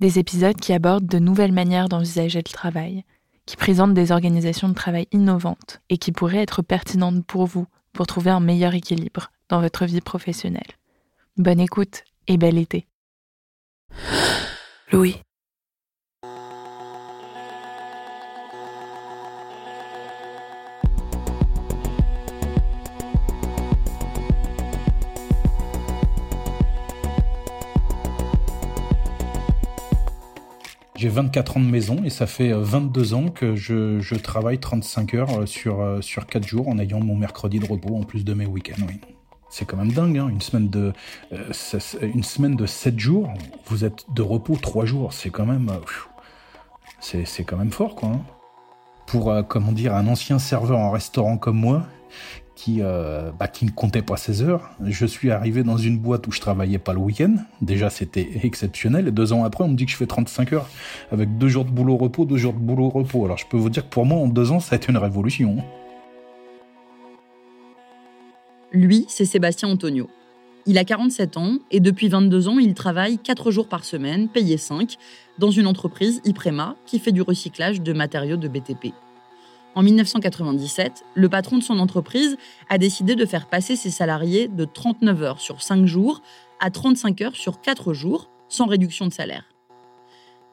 Des épisodes qui abordent de nouvelles manières d'envisager le travail, qui présentent des organisations de travail innovantes et qui pourraient être pertinentes pour vous pour trouver un meilleur équilibre dans votre vie professionnelle. Bonne écoute et bel été. Louis. J'ai 24 ans de maison et ça fait 22 ans que je, travaille 35 heures sur, sur 4 jours en ayant mon mercredi de repos en plus de mes week-ends. C'est quand même dingue, hein une, semaine de, euh, une semaine de 7 jours, vous êtes de repos 3 jours, c'est quand même... Euh, c'est quand même fort, quoi. Hein Pour, euh, comment dire, un ancien serveur en restaurant comme moi, qui, euh, bah, qui ne comptait pas ses heures. Je suis arrivé dans une boîte où je travaillais pas le week-end. Déjà, c'était exceptionnel. Et deux ans après, on me dit que je fais 35 heures avec deux jours de boulot repos, deux jours de boulot repos. Alors, je peux vous dire que pour moi, en deux ans, ça a été une révolution. Lui, c'est Sébastien Antonio. Il a 47 ans et depuis 22 ans, il travaille 4 jours par semaine, payé 5, dans une entreprise, Iprema, qui fait du recyclage de matériaux de BTP. En 1997, le patron de son entreprise a décidé de faire passer ses salariés de 39 heures sur 5 jours à 35 heures sur 4 jours, sans réduction de salaire.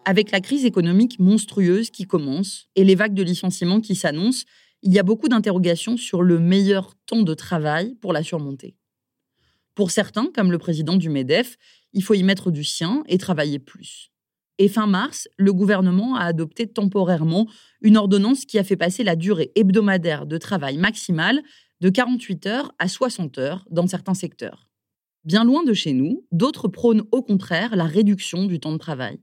Avec la crise économique monstrueuse qui commence et les vagues de licenciements qui s'annoncent, il y a beaucoup d'interrogations sur le meilleur temps de travail pour la surmonter. Pour certains, comme le président du MEDEF, il faut y mettre du sien et travailler plus. Et fin mars, le gouvernement a adopté temporairement une ordonnance qui a fait passer la durée hebdomadaire de travail maximale de 48 heures à 60 heures dans certains secteurs. Bien loin de chez nous, d'autres prônent au contraire la réduction du temps de travail.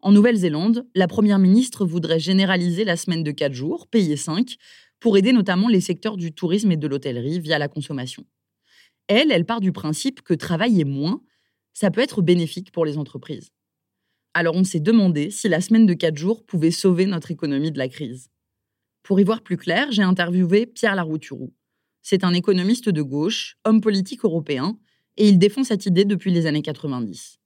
En Nouvelle-Zélande, la Première ministre voudrait généraliser la semaine de 4 jours, payée 5, pour aider notamment les secteurs du tourisme et de l'hôtellerie via la consommation. Elle, elle part du principe que travailler moins, ça peut être bénéfique pour les entreprises. Alors on s'est demandé si la semaine de 4 jours pouvait sauver notre économie de la crise. Pour y voir plus clair, j'ai interviewé Pierre Larouturou. C'est un économiste de gauche, homme politique européen, et il défend cette idée depuis les années 90.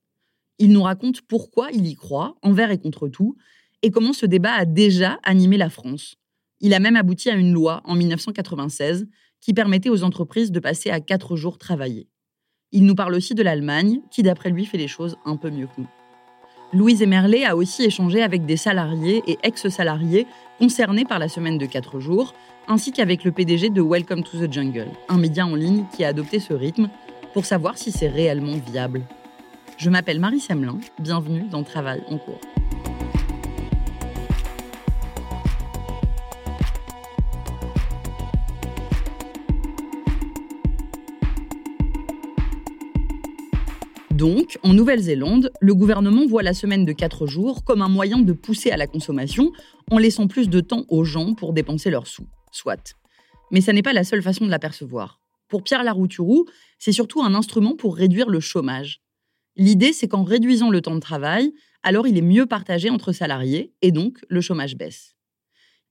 Il nous raconte pourquoi il y croit, envers et contre tout, et comment ce débat a déjà animé la France. Il a même abouti à une loi en 1996 qui permettait aux entreprises de passer à 4 jours travaillés. Il nous parle aussi de l'Allemagne, qui d'après lui fait les choses un peu mieux que nous. Louise Emerlet a aussi échangé avec des salariés et ex-salariés concernés par la semaine de 4 jours, ainsi qu'avec le PDG de Welcome to the Jungle, un média en ligne qui a adopté ce rythme pour savoir si c'est réellement viable. Je m'appelle Marie Semelin, bienvenue dans Travail en cours. Donc, en Nouvelle-Zélande, le gouvernement voit la semaine de 4 jours comme un moyen de pousser à la consommation en laissant plus de temps aux gens pour dépenser leurs sous. Soit. Mais ça n'est pas la seule façon de l'apercevoir. Pour Pierre Larouturou, c'est surtout un instrument pour réduire le chômage. L'idée, c'est qu'en réduisant le temps de travail, alors il est mieux partagé entre salariés et donc le chômage baisse.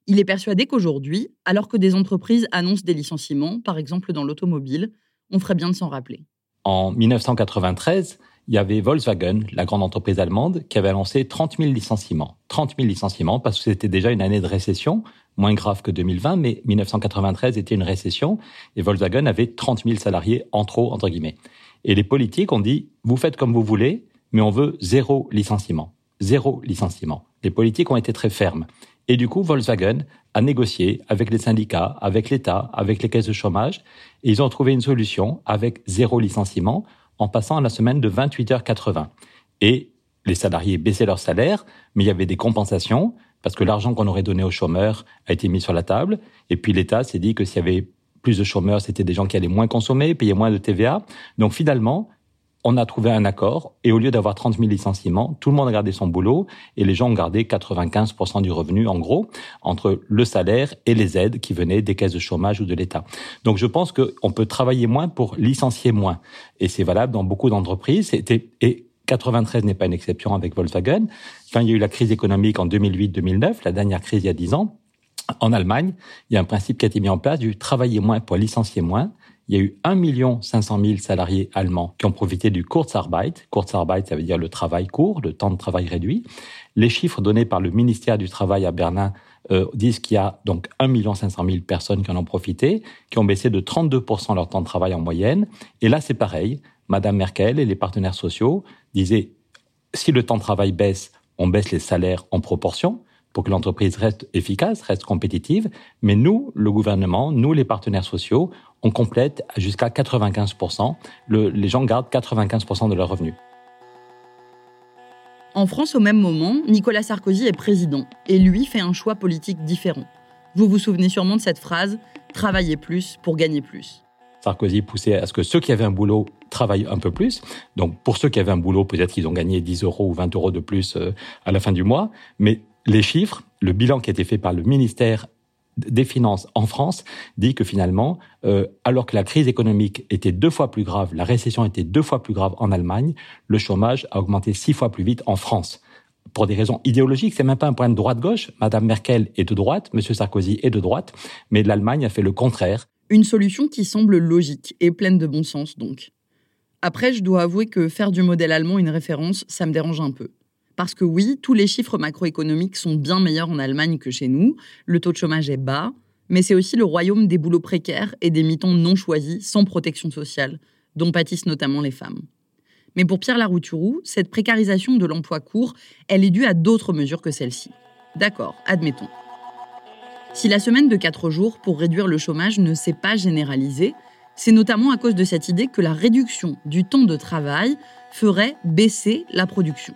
Il est persuadé qu'aujourd'hui, alors que des entreprises annoncent des licenciements, par exemple dans l'automobile, on ferait bien de s'en rappeler. En 1993, il y avait Volkswagen, la grande entreprise allemande, qui avait annoncé 30 000 licenciements. 30 000 licenciements parce que c'était déjà une année de récession, moins grave que 2020, mais 1993 était une récession et Volkswagen avait 30 000 salariés en trop, entre guillemets. Et les politiques ont dit, vous faites comme vous voulez, mais on veut zéro licenciement. Zéro licenciement. Les politiques ont été très fermes. Et du coup, Volkswagen a négocié avec les syndicats, avec l'État, avec les caisses de chômage, et ils ont trouvé une solution avec zéro licenciement en passant à la semaine de 28h80. Et les salariés baissaient leur salaire, mais il y avait des compensations, parce que l'argent qu'on aurait donné aux chômeurs a été mis sur la table, et puis l'État s'est dit que s'il y avait plus de chômeurs, c'était des gens qui allaient moins consommer, payer moins de TVA. Donc finalement, on a trouvé un accord et au lieu d'avoir 30 000 licenciements, tout le monde a gardé son boulot et les gens ont gardé 95% du revenu, en gros, entre le salaire et les aides qui venaient des caisses de chômage ou de l'État. Donc je pense qu'on peut travailler moins pour licencier moins. Et c'est valable dans beaucoup d'entreprises. Et 93 n'est pas une exception avec Volkswagen. Quand il y a eu la crise économique en 2008-2009, la dernière crise il y a 10 ans, en Allemagne, il y a un principe qui a été mis en place du travailler moins pour licencier moins. Il y a eu 1 500 000 salariés allemands qui ont profité du Kurzarbeit. Kurzarbeit, ça veut dire le travail court, le temps de travail réduit. Les chiffres donnés par le ministère du Travail à Berlin euh, disent qu'il y a donc 1 500 000 personnes qui en ont profité, qui ont baissé de 32% leur temps de travail en moyenne. Et là, c'est pareil. Madame Merkel et les partenaires sociaux disaient, si le temps de travail baisse, on baisse les salaires en proportion pour que l'entreprise reste efficace, reste compétitive. Mais nous, le gouvernement, nous, les partenaires sociaux, on complète jusqu'à 95%. les gens gardent 95% de leurs revenus. En France, au même moment, Nicolas Sarkozy est président et lui fait un choix politique différent. Vous vous souvenez sûrement de cette phrase Travailler plus pour gagner plus. Sarkozy poussait à ce que ceux qui avaient un boulot travaillent un peu plus. Donc, pour ceux qui avaient un boulot, peut-être qu'ils ont gagné 10 euros ou 20 euros de plus euh, à la fin du mois. Mais les chiffres, le bilan qui a été fait par le ministère des Finances en France dit que finalement, euh, alors que la crise économique était deux fois plus grave, la récession était deux fois plus grave en Allemagne, le chômage a augmenté six fois plus vite en France. Pour des raisons idéologiques, c'est même pas un de droite-gauche. Madame Merkel est de droite, Monsieur Sarkozy est de droite, mais l'Allemagne a fait le contraire. Une solution qui semble logique et pleine de bon sens donc. Après, je dois avouer que faire du modèle allemand une référence, ça me dérange un peu. Parce que oui, tous les chiffres macroéconomiques sont bien meilleurs en Allemagne que chez nous, le taux de chômage est bas, mais c'est aussi le royaume des boulots précaires et des mitons non choisis, sans protection sociale, dont pâtissent notamment les femmes. Mais pour Pierre Larouturou, cette précarisation de l'emploi court, elle est due à d'autres mesures que celle-ci. D'accord, admettons. Si la semaine de 4 jours pour réduire le chômage ne s'est pas généralisée, c'est notamment à cause de cette idée que la réduction du temps de travail ferait baisser la production.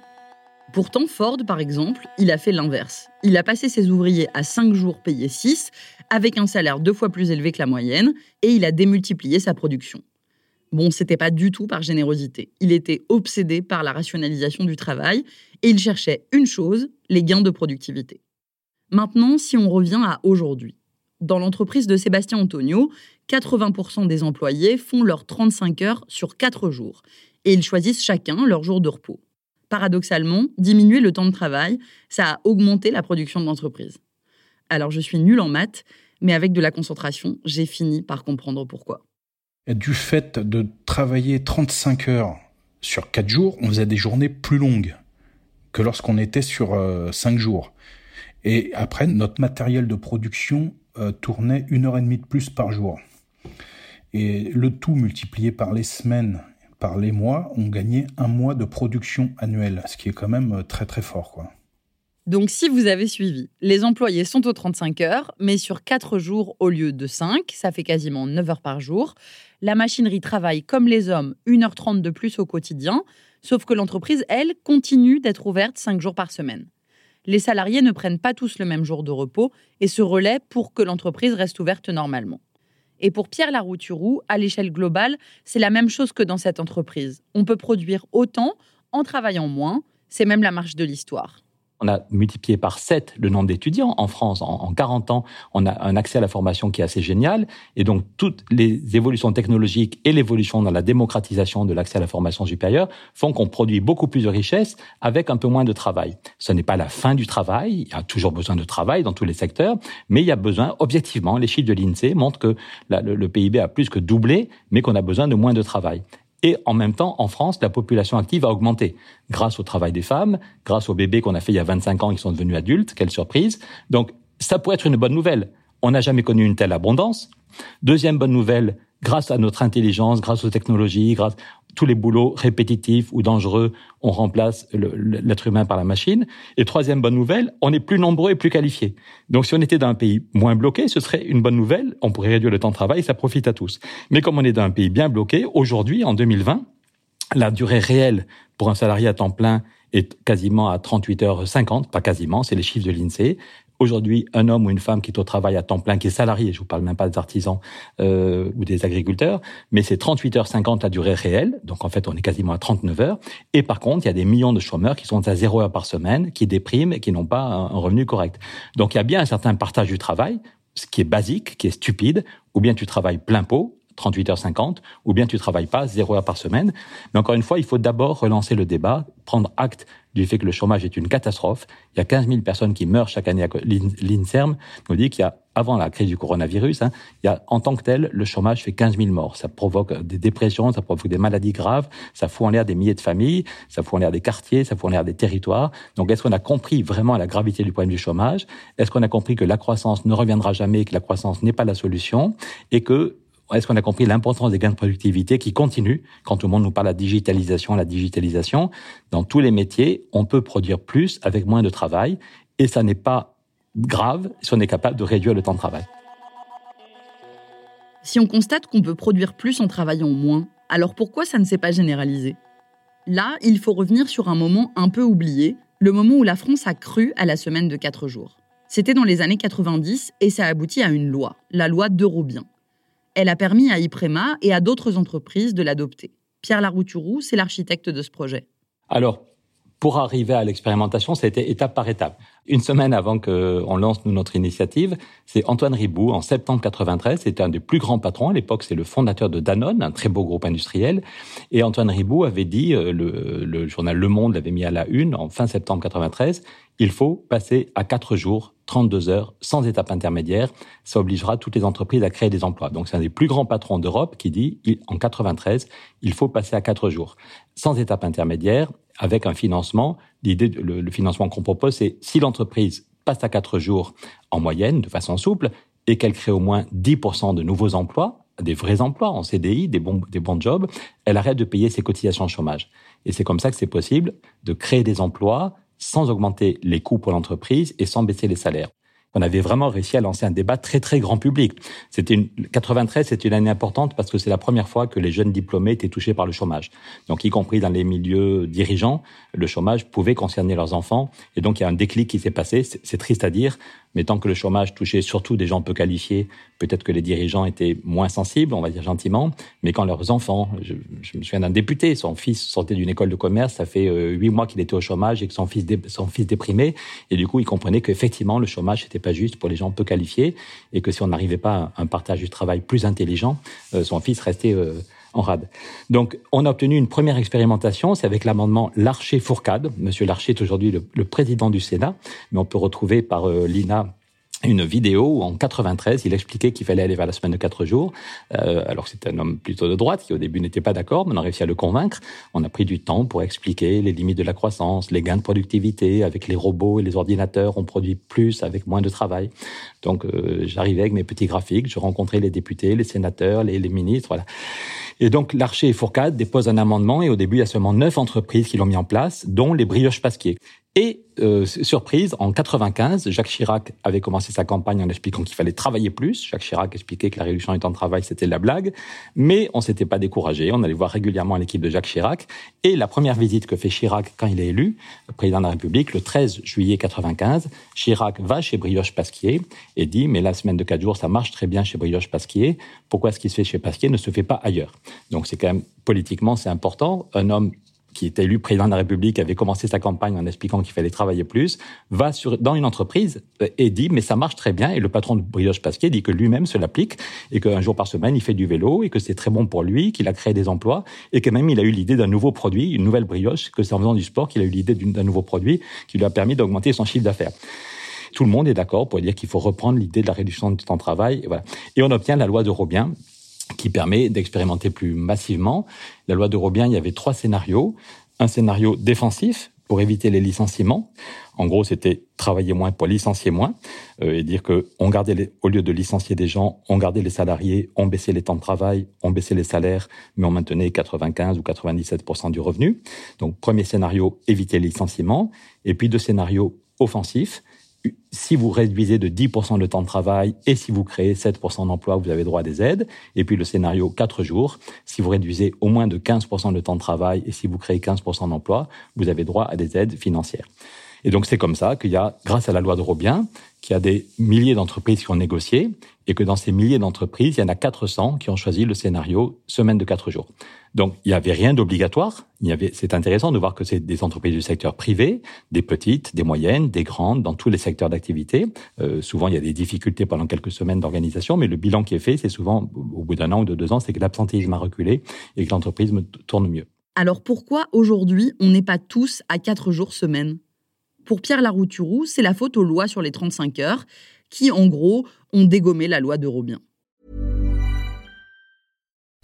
Pourtant, Ford, par exemple, il a fait l'inverse. Il a passé ses ouvriers à 5 jours payés 6, avec un salaire deux fois plus élevé que la moyenne, et il a démultiplié sa production. Bon, c'était pas du tout par générosité. Il était obsédé par la rationalisation du travail, et il cherchait une chose, les gains de productivité. Maintenant, si on revient à aujourd'hui. Dans l'entreprise de Sébastien Antonio, 80% des employés font leurs 35 heures sur 4 jours, et ils choisissent chacun leur jour de repos paradoxalement, diminuer le temps de travail, ça a augmenté la production de l'entreprise. Alors je suis nulle en maths, mais avec de la concentration, j'ai fini par comprendre pourquoi. Du fait de travailler 35 heures sur 4 jours, on faisait des journées plus longues que lorsqu'on était sur 5 euh, jours. Et après, notre matériel de production euh, tournait une heure et demie de plus par jour. Et le tout multiplié par les semaines par les mois, on gagnait un mois de production annuelle, ce qui est quand même euh, très très fort. Donc si vous avez suivi, les employés sont aux 35 heures, mais sur 4 jours au lieu de 5, ça fait quasiment 9 heures par jour. La machinerie travaille comme les hommes 1h30 de plus au quotidien, sauf que l'entreprise, elle, continue d'être ouverte 5 jours par semaine. Les salariés ne prennent pas tous le même jour de repos et se relaient pour que l'entreprise reste ouverte normalement. Et pour Pierre Larouturou, à l'échelle globale, c'est la même chose que dans cette entreprise. On peut produire autant en travaillant moins. C'est même la marche de l'histoire on a multiplié par 7 le nombre d'étudiants en France. En, 40 ans, on a un accès à la formation qui est assez génial. Et donc, toutes les évolutions technologiques et l'évolution dans la démocratisation de l'accès à la formation supérieure font qu'on produit beaucoup plus de richesses avec un peu moins de travail. Ce n'est pas la fin du travail. Il y a toujours besoin de travail dans tous les secteurs, mais il y a besoin, objectivement, les chiffres de l'INSEE montrent que le PIB a plus que doublé, mais qu'on a besoin de moins de travail. Et en même temps, en France, la population active a augmenté grâce au travail des femmes, grâce aux bébés qu'on a fait il y a 25 ans qui sont devenus adultes. Quelle surprise. Donc, ça pourrait être une bonne nouvelle. On n'a jamais connu une telle abondance. Deuxième bonne nouvelle, grâce à notre intelligence, grâce aux technologies, grâce, tous les boulots répétitifs ou dangereux, on remplace l'être humain par la machine. Et troisième bonne nouvelle, on est plus nombreux et plus qualifiés. Donc si on était dans un pays moins bloqué, ce serait une bonne nouvelle, on pourrait réduire le temps de travail, ça profite à tous. Mais comme on est dans un pays bien bloqué, aujourd'hui, en 2020, la durée réelle pour un salarié à temps plein est quasiment à 38 heures 50, pas quasiment, c'est les chiffres de l'INSEE. Aujourd'hui, un homme ou une femme qui est au travail à temps plein, qui est salarié, je vous parle même pas des artisans euh, ou des agriculteurs, mais c'est 38 heures 50 la durée réelle, donc en fait on est quasiment à 39 heures. Et par contre, il y a des millions de chômeurs qui sont à 0 heure par semaine, qui dépriment et qui n'ont pas un revenu correct. Donc il y a bien un certain partage du travail, ce qui est basique, qui est stupide, ou bien tu travailles plein pot, 38h50, ou bien tu travailles pas, 0 heure par semaine. Mais encore une fois, il faut d'abord relancer le débat, prendre acte du fait que le chômage est une catastrophe. Il y a 15 000 personnes qui meurent chaque année. L'INSERM nous dit qu'il y a, avant la crise du coronavirus, hein, il y a, en tant que tel, le chômage fait 15 000 morts. Ça provoque des dépressions, ça provoque des maladies graves, ça fout en l'air des milliers de familles, ça fout en l'air des quartiers, ça fout en l'air des territoires. Donc, est-ce qu'on a compris vraiment la gravité du problème du chômage? Est-ce qu'on a compris que la croissance ne reviendra jamais, que la croissance n'est pas la solution et que est-ce qu'on a compris l'importance des gains de productivité qui continuent quand tout le monde nous parle de la digitalisation, la digitalisation? Dans tous les métiers, on peut produire plus avec moins de travail et ça n'est pas grave si on est capable de réduire le temps de travail. Si on constate qu'on peut produire plus en travaillant moins, alors pourquoi ça ne s'est pas généralisé? Là, il faut revenir sur un moment un peu oublié, le moment où la France a cru à la semaine de 4 jours. C'était dans les années 90 et ça aboutit à une loi, la loi d'Eurobien. Elle a permis à Iprema et à d'autres entreprises de l'adopter. Pierre Larouturou, c'est l'architecte de ce projet. Alors, pour arriver à l'expérimentation, été étape par étape. Une semaine avant qu'on lance notre initiative, c'est Antoine Ribou, en septembre 93, c'était un des plus grands patrons. À l'époque, c'est le fondateur de Danone, un très beau groupe industriel. Et Antoine Ribou avait dit, euh, le, le journal Le Monde l'avait mis à la une en fin septembre 93, il faut passer à quatre jours, 32 heures, sans étape intermédiaire. Ça obligera toutes les entreprises à créer des emplois. Donc, c'est un des plus grands patrons d'Europe qui dit, en 93, il faut passer à quatre jours, sans étape intermédiaire, avec un financement. L'idée, le, le financement qu'on propose, c'est si l'entreprise passe à quatre jours en moyenne, de façon souple, et qu'elle crée au moins 10% de nouveaux emplois, des vrais emplois en CDI, des bons, des bons jobs, elle arrête de payer ses cotisations chômage. Et c'est comme ça que c'est possible de créer des emplois sans augmenter les coûts pour l'entreprise et sans baisser les salaires. On avait vraiment réussi à lancer un débat très très grand public. C'était une 93, c'est une année importante parce que c'est la première fois que les jeunes diplômés étaient touchés par le chômage. Donc y compris dans les milieux dirigeants, le chômage pouvait concerner leurs enfants et donc il y a un déclic qui s'est passé. C'est triste à dire, mais tant que le chômage touchait surtout des gens peu qualifiés, peut-être que les dirigeants étaient moins sensibles, on va dire gentiment. Mais quand leurs enfants, je, me souviens d'un député, son fils sortait d'une école de commerce, ça fait euh, huit mois qu'il était au chômage et que son fils, son fils déprimait. Et du coup, il comprenait qu'effectivement, le chômage n'était pas juste pour les gens peu qualifiés et que si on n'arrivait pas à un partage du travail plus intelligent, euh, son fils restait euh, en rade. Donc, on a obtenu une première expérimentation, c'est avec l'amendement Larcher-Fourcade. Monsieur Larcher est aujourd'hui le, président du Sénat, mais on peut retrouver par euh, l'INA une vidéo où en 93, il expliquait qu'il fallait aller vers la semaine de quatre jours. Euh, alors c'est un homme plutôt de droite qui au début n'était pas d'accord, mais on a réussi à le convaincre. On a pris du temps pour expliquer les limites de la croissance, les gains de productivité. Avec les robots et les ordinateurs, on produit plus avec moins de travail. Donc euh, j'arrivais avec mes petits graphiques, je rencontrais les députés, les sénateurs, les, les ministres, voilà. Et donc l'Archer et Fourcade déposent un amendement et au début il y a seulement neuf entreprises qui l'ont mis en place, dont les brioches Pasquier. Et euh, surprise, en 95, Jacques Chirac avait commencé sa campagne en expliquant qu'il fallait travailler plus. Jacques Chirac expliquait que la réduction du temps de travail, c'était de la blague. Mais on s'était pas découragé. On allait voir régulièrement l'équipe de Jacques Chirac. Et la première visite que fait Chirac quand il est élu, président de la République, le 13 juillet 95, Chirac va chez Brioche Pasquier et dit, mais la semaine de quatre jours, ça marche très bien chez Brioche Pasquier. Pourquoi ce qui se fait chez Pasquier ne se fait pas ailleurs? Donc c'est quand même, politiquement, c'est important. Un homme qui était élu président de la République, avait commencé sa campagne en expliquant qu'il fallait travailler plus, va sur, dans une entreprise euh, et dit mais ça marche très bien. Et le patron de Brioche Pasquier dit que lui-même se l'applique et qu'un jour par semaine il fait du vélo et que c'est très bon pour lui, qu'il a créé des emplois et que même il a eu l'idée d'un nouveau produit, une nouvelle brioche, que c'est en faisant du sport qu'il a eu l'idée d'un nouveau produit qui lui a permis d'augmenter son chiffre d'affaires. Tout le monde est d'accord pour dire qu'il faut reprendre l'idée de la réduction du temps de travail. Et, voilà. et on obtient la loi de Robien, qui permet d'expérimenter plus massivement. La loi de Robien, il y avait trois scénarios un scénario défensif pour éviter les licenciements. En gros, c'était travailler moins pour licencier moins euh, et dire que on gardait au lieu de licencier des gens, on gardait les salariés, on baissait les temps de travail, on baissait les salaires, mais on maintenait 95 ou 97% du revenu. Donc, premier scénario, éviter les licenciements. Et puis, deux scénarios offensifs si vous réduisez de 10% le temps de travail et si vous créez 7% d'emplois, vous avez droit à des aides. Et puis le scénario 4 jours, si vous réduisez au moins de 15% le temps de travail et si vous créez 15% d'emplois, vous avez droit à des aides financières. Et donc c'est comme ça qu'il y a, grâce à la loi de Robien, qu'il y a des milliers d'entreprises qui ont négocié et que dans ces milliers d'entreprises, il y en a 400 qui ont choisi le scénario semaine de 4 jours. Donc il n'y avait rien d'obligatoire. C'est intéressant de voir que c'est des entreprises du secteur privé, des petites, des moyennes, des grandes, dans tous les secteurs d'activité. Euh, souvent il y a des difficultés pendant quelques semaines d'organisation, mais le bilan qui est fait, c'est souvent au bout d'un an ou de deux ans, c'est que l'absentéisme a reculé et que l'entreprise tourne mieux. Alors pourquoi aujourd'hui on n'est pas tous à 4 jours semaine? Pour Pierre Larouturou, c'est la faute aux lois sur les 35 heures qui, en gros, ont dégommé la loi de Robien.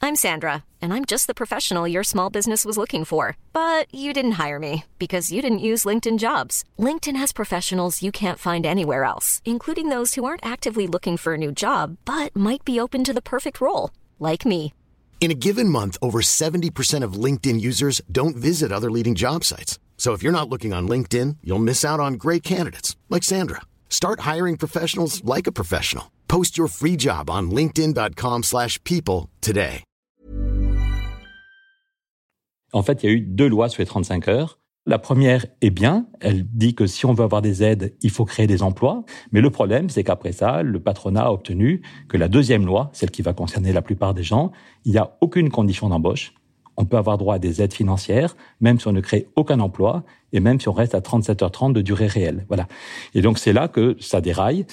I'm Sandra, and I'm just the professional your small business was looking for. But you didn't hire me because you didn't use LinkedIn jobs. LinkedIn has professionals you can't find anywhere else, including those who aren't actively looking for a new job but might be open to the perfect role, like me. In a given month, over 70% of LinkedIn users don't visit other leading job sites. So if you're not looking on LinkedIn, you'll miss out on great candidates like Sandra. Start hiring professionals like a professional. Post your free job on linkedin.com/people today. En fait, il y a eu deux lois sur les 35 heures. La première est bien, elle dit que si on veut avoir des aides, il faut créer des emplois, mais le problème c'est qu'après ça, le patronat a obtenu que la deuxième loi, celle qui va concerner la plupart des gens, il n'y a aucune condition d'embauche on peut avoir droit à des aides financières, même si on ne crée aucun emploi et même si on reste à 37h30 de durée réelle. Voilà. Et donc c'est là que ça déraille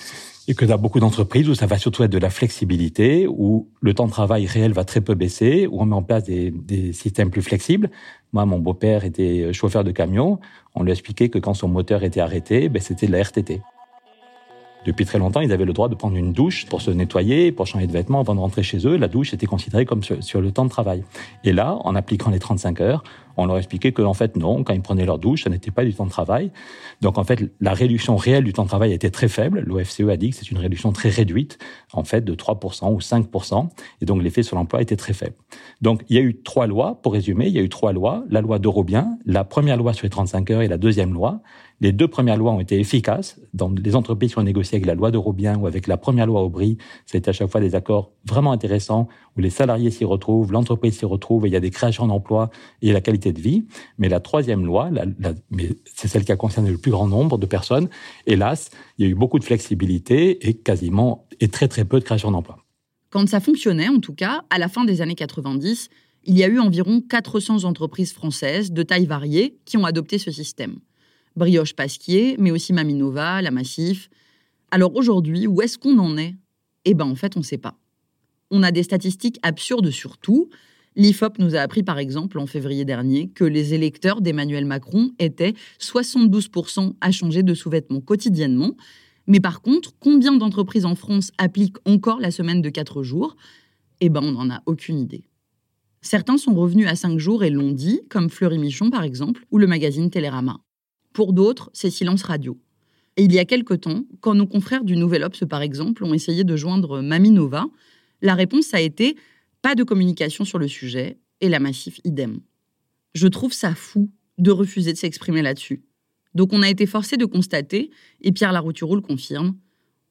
et que dans beaucoup d'entreprises où ça va surtout être de la flexibilité, où le temps de travail réel va très peu baisser, où on met en place des, des systèmes plus flexibles. Moi, mon beau-père était chauffeur de camion. On lui a expliqué que quand son moteur était arrêté, ben, c'était de la RTT. Depuis très longtemps, ils avaient le droit de prendre une douche pour se nettoyer, pour changer de vêtements avant de rentrer chez eux. La douche était considérée comme sur, le temps de travail. Et là, en appliquant les 35 heures, on leur expliquait que en fait non, quand ils prenaient leur douche, ça n'était pas du temps de travail. Donc en fait, la réduction réelle du temps de travail était très faible. L'OFCE a dit que c'est une réduction très réduite, en fait de 3% ou 5%, et donc l'effet sur l'emploi était très faible. Donc il y a eu trois lois, pour résumer, il y a eu trois lois, la loi d'Eurobien, la première loi sur les 35 heures et la deuxième loi. Les deux premières lois ont été efficaces. Dans les entreprises qui ont négocié avec la loi d'Eurobien ou avec la première loi Aubry, c'était à chaque fois des accords vraiment intéressants où les salariés s'y retrouvent, l'entreprise s'y retrouve et il y a des créations d'emplois et la qualité de vie. Mais la troisième loi, c'est celle qui a concerné le plus grand nombre de personnes, hélas, il y a eu beaucoup de flexibilité et quasiment et très très peu de création d'emplois. Quand ça fonctionnait, en tout cas, à la fin des années 90, il y a eu environ 400 entreprises françaises de taille variée qui ont adopté ce système. Brioche Pasquier, mais aussi Maminova, La Massif. Alors aujourd'hui, où est-ce qu'on en est? Eh bien, en fait, on ne sait pas. On a des statistiques absurdes sur tout. L'IFOP nous a appris, par exemple, en février dernier, que les électeurs d'Emmanuel Macron étaient 72% à changer de sous-vêtements quotidiennement. Mais par contre, combien d'entreprises en France appliquent encore la semaine de 4 jours? Eh bien, on n'en a aucune idée. Certains sont revenus à 5 jours et l'ont dit, comme Fleury Michon par exemple, ou le magazine Télérama. Pour d'autres, c'est silence radio. Et il y a quelque temps, quand nos confrères du Nouvel Obs, par exemple, ont essayé de joindre Maminova, la réponse a été pas de communication sur le sujet, et la Massif idem. Je trouve ça fou de refuser de s'exprimer là-dessus. Donc on a été forcé de constater, et Pierre Larouturou le confirme,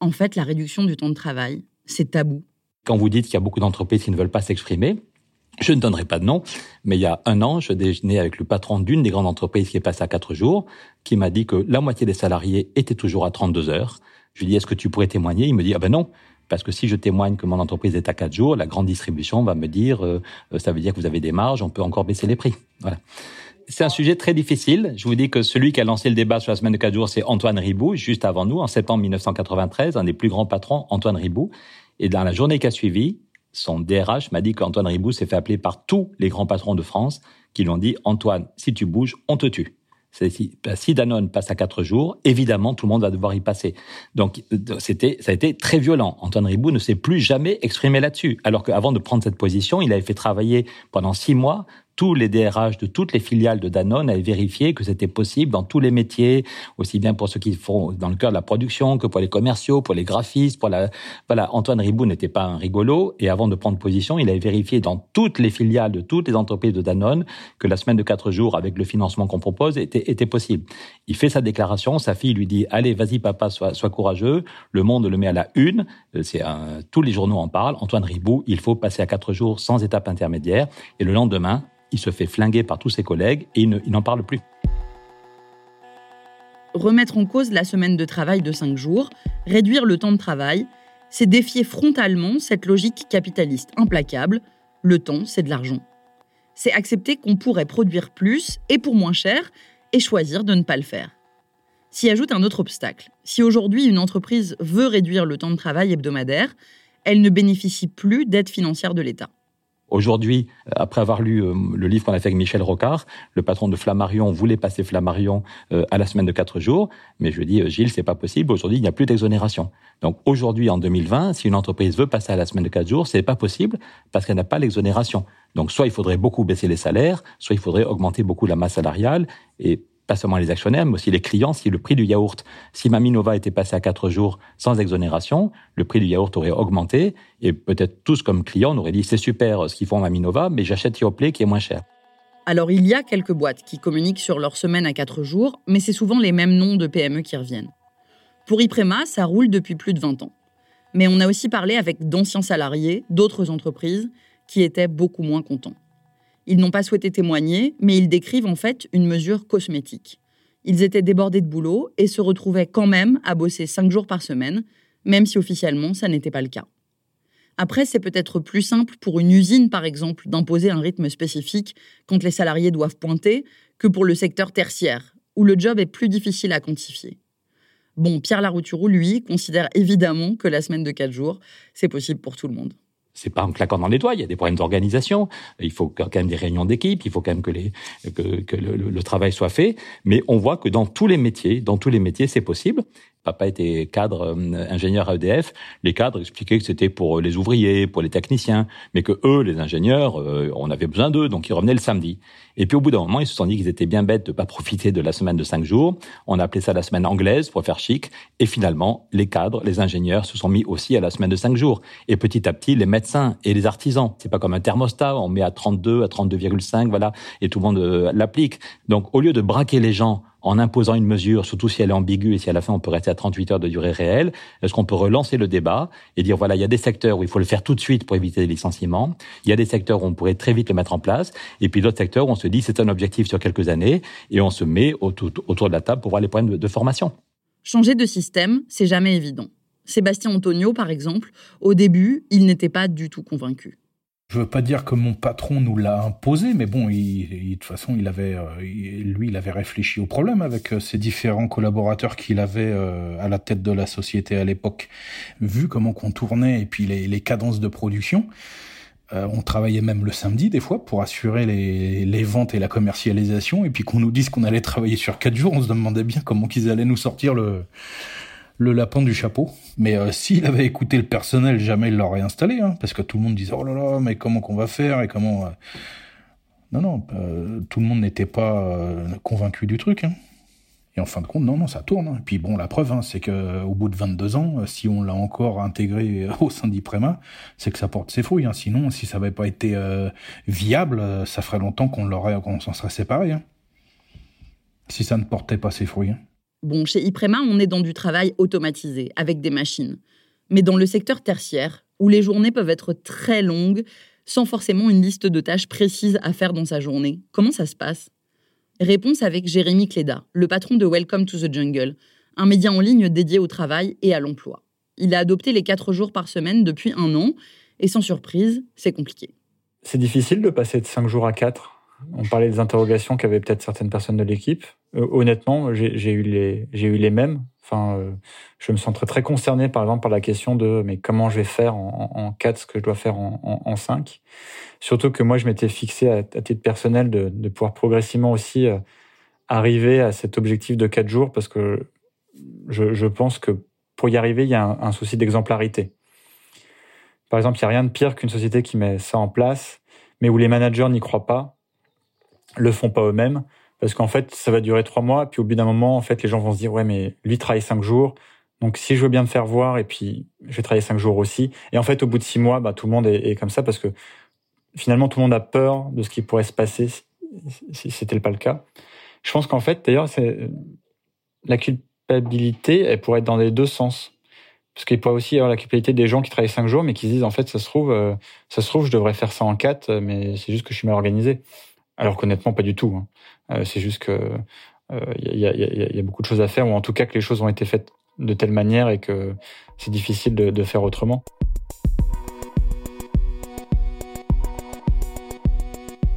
en fait la réduction du temps de travail, c'est tabou. Quand vous dites qu'il y a beaucoup d'entreprises qui ne veulent pas s'exprimer, je ne donnerai pas de nom, mais il y a un an, je déjeunais avec le patron d'une des grandes entreprises qui est passée à quatre jours, qui m'a dit que la moitié des salariés étaient toujours à 32 heures. Je lui ai dit, est-ce que tu pourrais témoigner? Il me dit, ah ben non, parce que si je témoigne que mon entreprise est à quatre jours, la grande distribution va me dire, euh, euh, ça veut dire que vous avez des marges, on peut encore baisser les prix. Voilà. C'est un sujet très difficile. Je vous dis que celui qui a lancé le débat sur la semaine de quatre jours, c'est Antoine Ribou, juste avant nous, en septembre 1993, un des plus grands patrons, Antoine Ribou. Et dans la journée qui a suivi, son DRH m'a dit qu'Antoine Ribou s'est fait appeler par tous les grands patrons de France qui lui ont dit Antoine, si tu bouges, on te tue. Bah, si Danone passe à quatre jours, évidemment, tout le monde va devoir y passer. Donc, c'était, ça a été très violent. Antoine Ribou ne s'est plus jamais exprimé là-dessus. Alors qu'avant de prendre cette position, il avait fait travailler pendant six mois tous les DRH de toutes les filiales de Danone avaient vérifié que c'était possible dans tous les métiers, aussi bien pour ceux qui font dans le cœur de la production que pour les commerciaux, pour les graphistes, pour la, voilà, Antoine Ribou n'était pas un rigolo et avant de prendre position, il avait vérifié dans toutes les filiales de toutes les entreprises de Danone que la semaine de quatre jours avec le financement qu'on propose était, possible. Il fait sa déclaration, sa fille lui dit, allez, vas-y papa, sois, sois courageux. Le monde le met à la une. Euh, c'est tous les journaux en parlent. Antoine Ribou, il faut passer à quatre jours sans étape intermédiaire. Et le lendemain, il se fait flinguer par tous ses collègues et il n'en parle plus. Remettre en cause la semaine de travail de cinq jours, réduire le temps de travail, c'est défier frontalement cette logique capitaliste implacable. Le temps, c'est de l'argent. C'est accepter qu'on pourrait produire plus et pour moins cher et choisir de ne pas le faire. S'y ajoute un autre obstacle. Si aujourd'hui une entreprise veut réduire le temps de travail hebdomadaire, elle ne bénéficie plus d'aide financière de l'État. Aujourd'hui, euh, après avoir lu euh, le livre qu'on a fait avec Michel Rocard, le patron de Flammarion voulait passer Flammarion euh, à la semaine de quatre jours, mais je dis Gilles, c'est pas possible. Aujourd'hui, il n'y a plus d'exonération. Donc aujourd'hui, en 2020, si une entreprise veut passer à la semaine de quatre jours, c'est pas possible parce qu'elle n'a pas l'exonération. Donc soit il faudrait beaucoup baisser les salaires, soit il faudrait augmenter beaucoup la masse salariale et pas seulement les actionnaires, mais aussi les clients, si le prix du yaourt, si Maminova était passé à quatre jours sans exonération, le prix du yaourt aurait augmenté, et peut-être tous comme clients, on aurait dit c'est super ce qu'ils font Maminova, mais j'achète Yoplait qui est moins cher. Alors il y a quelques boîtes qui communiquent sur leur semaine à quatre jours, mais c'est souvent les mêmes noms de PME qui reviennent. Pour Iprema, ça roule depuis plus de 20 ans. Mais on a aussi parlé avec d'anciens salariés d'autres entreprises qui étaient beaucoup moins contents. Ils n'ont pas souhaité témoigner, mais ils décrivent en fait une mesure cosmétique. Ils étaient débordés de boulot et se retrouvaient quand même à bosser cinq jours par semaine, même si officiellement ça n'était pas le cas. Après, c'est peut-être plus simple pour une usine, par exemple, d'imposer un rythme spécifique quand les salariés doivent pointer que pour le secteur tertiaire, où le job est plus difficile à quantifier. Bon, Pierre Larouturou, lui, considère évidemment que la semaine de quatre jours, c'est possible pour tout le monde c'est pas en claquant dans les doigts. Il y a des problèmes d'organisation. Il faut quand même des réunions d'équipe. Il faut quand même que, les, que, le, le, travail soit fait. Mais on voit que dans tous les métiers, dans tous les métiers, c'est possible. Papa était cadre euh, ingénieur à EDF. Les cadres expliquaient que c'était pour les ouvriers, pour les techniciens, mais que eux, les ingénieurs, euh, on avait besoin d'eux, donc ils revenaient le samedi. Et puis au bout d'un moment, ils se sont dit qu'ils étaient bien bêtes de pas profiter de la semaine de cinq jours. On a appelé ça la semaine anglaise pour faire chic. Et finalement, les cadres, les ingénieurs se sont mis aussi à la semaine de cinq jours. Et petit à petit, les médecins et les artisans. C'est pas comme un thermostat, on met à 32, à 32,5, voilà, et tout le monde euh, l'applique. Donc au lieu de braquer les gens en imposant une mesure, surtout si elle est ambiguë et si à la fin on peut rester à 38 heures de durée réelle, est-ce qu'on peut relancer le débat et dire voilà, il y a des secteurs où il faut le faire tout de suite pour éviter les licenciements, il y a des secteurs où on pourrait très vite le mettre en place, et puis d'autres secteurs où on se dit c'est un objectif sur quelques années et on se met autour, de la table pour voir les problèmes de, de formation. Changer de système, c'est jamais évident. Sébastien Antonio, par exemple, au début, il n'était pas du tout convaincu. Je veux pas dire que mon patron nous l'a imposé, mais bon, il, de toute façon, il avait, euh, lui, il avait réfléchi au problème avec euh, ses différents collaborateurs qu'il avait euh, à la tête de la société à l'époque. Vu comment qu'on tournait et puis les, cadences de production, on travaillait même le samedi des fois pour assurer les, les ventes et la commercialisation. Et puis qu'on nous dise qu'on allait travailler sur quatre jours, on se demandait bien comment qu'ils allaient nous sortir le le lapin du chapeau. Mais euh, s'il avait écouté le personnel, jamais il l'aurait installé, hein, parce que tout le monde disait oh là là, mais comment qu'on va faire et comment. Euh, non non, euh, tout le monde n'était pas convaincu du truc. Hein. Et en fin de compte, non non, ça tourne. Hein. Et puis bon, la preuve, c'est que au bout de 22 ans, si on l'a encore intégré au sein d'Iprema, c'est que ça porte ses fruits. Sinon, si ça n'avait pas été viable, ça ferait longtemps qu'on l'aurait, qu'on s'en serait séparé. Si ça ne portait pas ses fruits. Bon, chez Iprema, on est dans du travail automatisé, avec des machines. Mais dans le secteur tertiaire, où les journées peuvent être très longues, sans forcément une liste de tâches précises à faire dans sa journée, comment ça se passe? Réponse avec Jérémy Cléda, le patron de Welcome to the Jungle, un média en ligne dédié au travail et à l'emploi. Il a adopté les 4 jours par semaine depuis un an, et sans surprise, c'est compliqué. C'est difficile de passer de 5 jours à 4 on parlait des interrogations qu'avaient peut-être certaines personnes de l'équipe. Euh, honnêtement, j'ai eu les mêmes. Enfin, euh, je me sens très, concerné, par exemple, par la question de mais comment je vais faire en, en 4 ce que je dois faire en, en, 5. Surtout que moi, je m'étais fixé à, titre personnel de, pouvoir progressivement aussi euh, arriver à cet objectif de 4 jours parce que je, je pense que pour y arriver, il y a un, un souci d'exemplarité. Par exemple, il n'y a rien de pire qu'une société qui met ça en place, mais où les managers n'y croient pas le font pas eux-mêmes parce qu'en fait ça va durer trois mois puis au bout d'un moment en fait les gens vont se dire ouais mais lui travaille cinq jours donc si je veux bien me faire voir et puis je vais travailler cinq jours aussi. Et en fait au bout de six mois bah tout le monde est, comme ça parce que finalement tout le monde a peur de ce qui pourrait se passer si c'était pas le cas. Je pense qu'en fait d'ailleurs c'est la culpabilité elle pourrait être dans les deux sens. Parce qu'il pourrait aussi y avoir la culpabilité des gens qui travaillent cinq jours mais qui se disent en fait ça se trouve euh, ça se trouve je devrais faire ça en quatre mais c'est juste que je suis mal organisé alors qu'honnêtement, pas du tout. Hein. Euh, c'est juste que il y, a, beaucoup de choses à faire, ou en tout cas que les choses ont été faites de telle manière et que c'est difficile de, de faire autrement.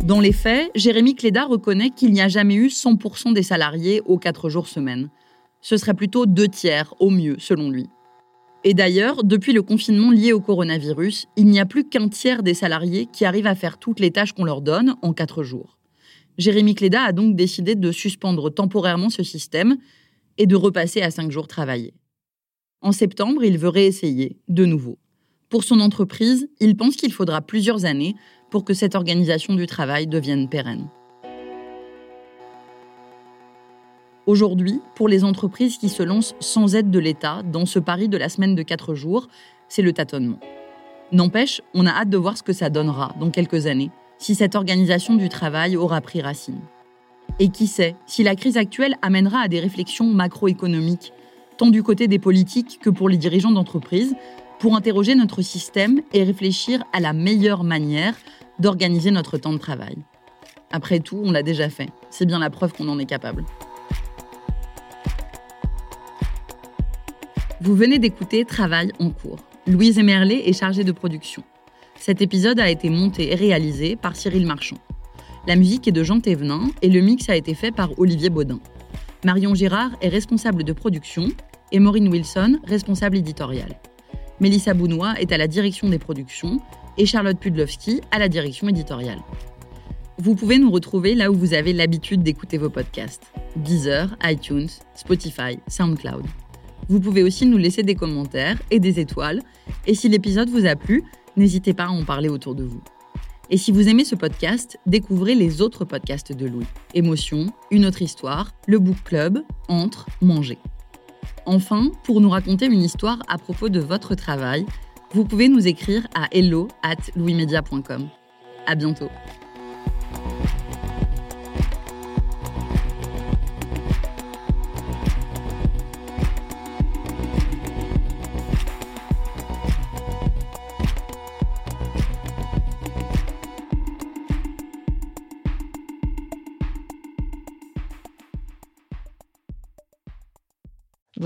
Dans les faits, Jérémy Cléda reconnaît qu'il n'y a jamais eu 100% des salariés aux 4 jours semaine. Ce serait plutôt deux tiers au mieux, selon lui. Et d'ailleurs, depuis le confinement lié au coronavirus, il n'y a plus qu'un tiers des salariés qui arrivent à faire toutes les tâches qu'on leur donne en quatre jours. Jérémy Cléda a donc décidé de suspendre temporairement ce système et de repasser à cinq jours travaillés. En septembre, il veut réessayer, de nouveau. Pour son entreprise, il pense qu'il faudra plusieurs années pour que cette organisation du travail devienne pérenne. Aujourd'hui, pour les entreprises qui se lancent sans aide de l'État dans ce pari de la semaine de 4 jours, c'est le tâtonnement. N'empêche, on a hâte de voir ce que ça donnera dans quelques années, si cette organisation du travail aura pris racine. Et qui sait, si la crise actuelle amènera à des réflexions macroéconomiques, tant du côté des politiques que pour les dirigeants d'entreprise, pour interroger notre système et réfléchir à la meilleure manière d'organiser notre temps de travail. Après tout, on l'a déjà fait. C'est bien la preuve qu'on en est capable. Vous venez d'écouter Travail en cours. Louise Emerlet est chargée de production. Cet épisode a été monté et réalisé par Cyril Marchand. La musique est de Jean Thévenin et le mix a été fait par Olivier Baudin. Marion Girard est responsable de production et Maureen Wilson, responsable éditoriale. Mélissa Bounois est à la direction des productions et Charlotte Pudlowski à la direction éditoriale. Vous pouvez nous retrouver là où vous avez l'habitude d'écouter vos podcasts Deezer, iTunes, Spotify, SoundCloud. Vous pouvez aussi nous laisser des commentaires et des étoiles. Et si l'épisode vous a plu, n'hésitez pas à en parler autour de vous. Et si vous aimez ce podcast, découvrez les autres podcasts de Louis. Émotion, Une autre histoire, Le Book Club, Entre, Manger. Enfin, pour nous raconter une histoire à propos de votre travail, vous pouvez nous écrire à hello at louismedia.com. À bientôt.